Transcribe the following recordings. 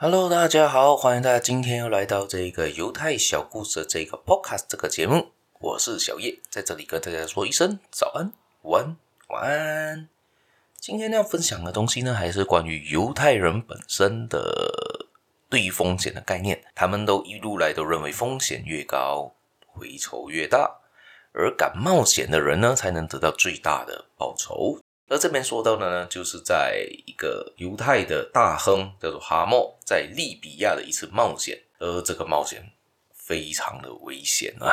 Hello，大家好，欢迎大家今天又来到这个犹太小故事的这个 Podcast 这个节目，我是小叶，在这里跟大家说一声早安、午安、晚安。今天要分享的东西呢，还是关于犹太人本身的对于风险的概念。他们都一路来都认为风险越高，回酬越大，而敢冒险的人呢，才能得到最大的报酬。而这边说到的呢，就是在一个犹太的大亨叫做哈默，在利比亚的一次冒险，而这个冒险非常的危险啊。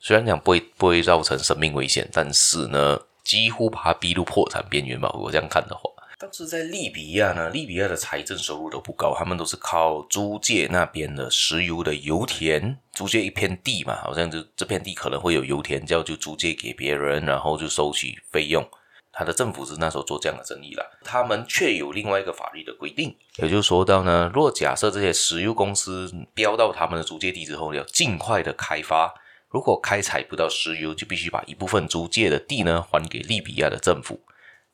虽然讲不会不会造成生命危险，但是呢，几乎把他逼入破产边缘吧。如果这样看的话，当时在利比亚呢，利比亚的财政收入都不高，他们都是靠租借那边的石油的油田，租借一片地嘛，好像就这片地可能会有油田，叫就租借给别人，然后就收取费用。他的政府是那时候做这样的生意了，他们却有另外一个法律的规定，也就是说到呢，若假设这些石油公司标到他们的租借地之后，要尽快的开发，如果开采不到石油，就必须把一部分租借的地呢还给利比亚的政府。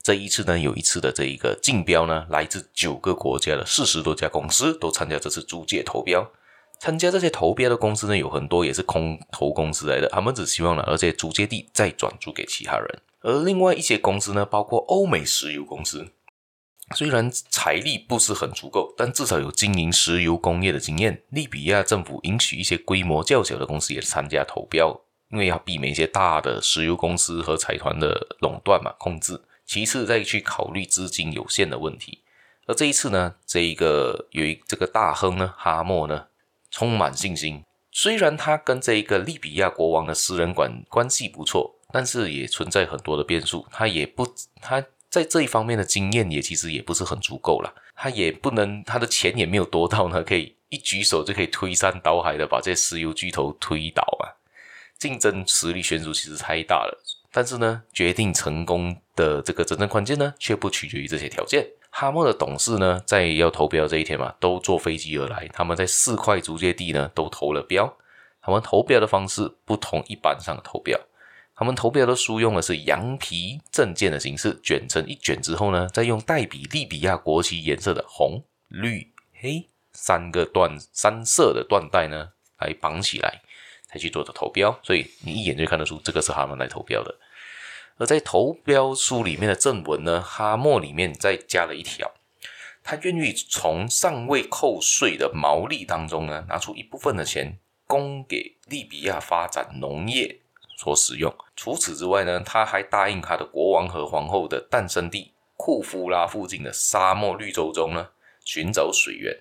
这一次呢，有一次的这一个竞标呢，来自九个国家的四十多家公司都参加这次租借投标。参加这些投标的公司呢，有很多也是空投公司来的，他们只希望拿这些租借地再转租给其他人。而另外一些公司呢，包括欧美石油公司，虽然财力不是很足够，但至少有经营石油工业的经验。利比亚政府允许一些规模较小的公司也参加投标，因为要避免一些大的石油公司和财团的垄断嘛，控制。其次再去考虑资金有限的问题。而这一次呢，这一个有一这个大亨呢，哈默呢，充满信心。虽然他跟这一个利比亚国王的私人关关系不错。但是也存在很多的变数，他也不，他在这一方面的经验也其实也不是很足够了，他也不能，他的钱也没有多到呢，可以一举手就可以推山倒海的把这些石油巨头推倒啊，竞争实力悬殊其实太大了。但是呢，决定成功的这个真正关键呢，却不取决于这些条件。哈默的董事呢，在要投标这一天嘛，都坐飞机而来，他们在四块租借地呢都投了标，他们投标的方式不同一般上的投标。他们投标的书用的是羊皮证件的形式，卷成一卷之后呢，再用带比利比亚国旗颜色的红、绿、黑三个缎三色的缎带呢来绑起来，才去做的投标。所以你一眼就看得出这个是他们来投标的。而在投标书里面的正文呢，哈默里面再加了一条，他愿意从尚未扣税的毛利当中呢，拿出一部分的钱供给利比亚发展农业。所使用。除此之外呢，他还答应他的国王和皇后的诞生地库夫拉附近的沙漠绿洲中呢，寻找水源。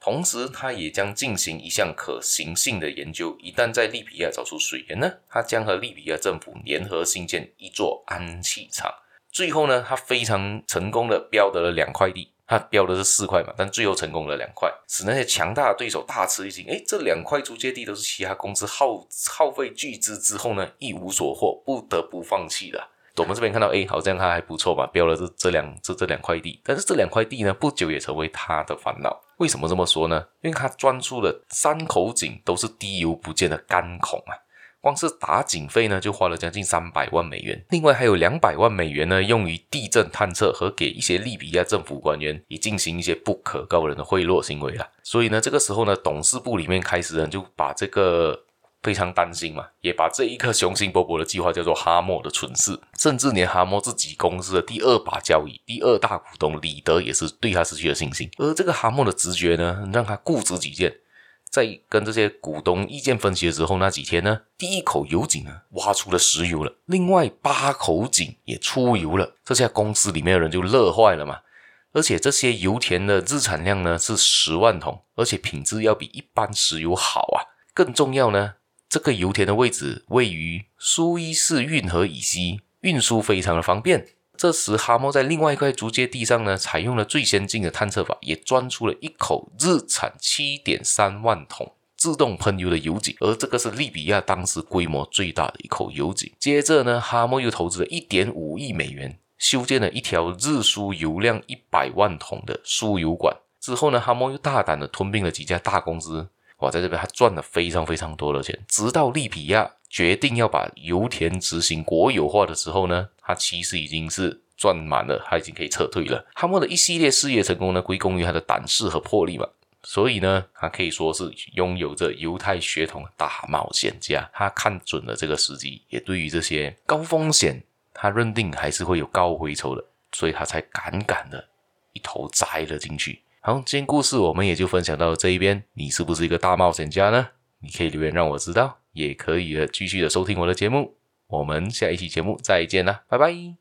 同时，他也将进行一项可行性的研究。一旦在利比亚找出水源呢，他将和利比亚政府联合兴建一座氨气厂。最后呢，他非常成功的标得了两块地。他标的是四块嘛，但最后成功了两块，使那些强大的对手大吃一惊。诶，这两块租借地都是其他公司耗耗费巨资之后呢，一无所获，不得不放弃了。我们这边看到，诶，好像他还不错吧，标了这这两这这两块地，但是这两块地呢，不久也成为他的烦恼。为什么这么说呢？因为他钻出了三口井，都是滴油不见的干孔啊。光是打井费呢，就花了将近三百万美元。另外还有两百万美元呢，用于地震探测和给一些利比亚政府官员以进行一些不可告人的贿赂行为了。所以呢，这个时候呢，董事部里面开始呢，就把这个非常担心嘛，也把这一颗雄心勃勃的计划叫做哈默的蠢事。甚至连哈默自己公司的第二把交椅、第二大股东李德也是对他失去了信心。而这个哈默的直觉呢，让他固执己见。在跟这些股东意见分析的时候，那几天呢，第一口油井呢挖出了石油了，另外八口井也出油了，这下公司里面的人就乐坏了嘛。而且这些油田的日产量呢是十万桶，而且品质要比一般石油好啊。更重要呢，这个油田的位置位于苏伊士运河以西，运输非常的方便。这时，哈默在另外一块租借地上呢，采用了最先进的探测法，也钻出了一口日产七点三万桶自动喷油的油井，而这个是利比亚当时规模最大的一口油井。接着呢，哈默又投资了一点五亿美元，修建了一条日输油量一百万桶的输油管。之后呢，哈默又大胆的吞并了几家大公司，哇，在这边还赚了非常非常多的钱。直到利比亚决定要把油田执行国有化的时候呢，他其实已经是赚满了，他已经可以撤退了。哈默的一系列事业成功呢，归功于他的胆识和魄力嘛。所以呢，他可以说是拥有着犹太血统大冒险家。他看准了这个时机，也对于这些高风险，他认定还是会有高回酬的，所以他才敢敢的一头栽了进去。好，今天故事我们也就分享到这一边。你是不是一个大冒险家呢？你可以留言让我知道，也可以继续的收听我的节目。我们下一期节目再见啦，拜拜。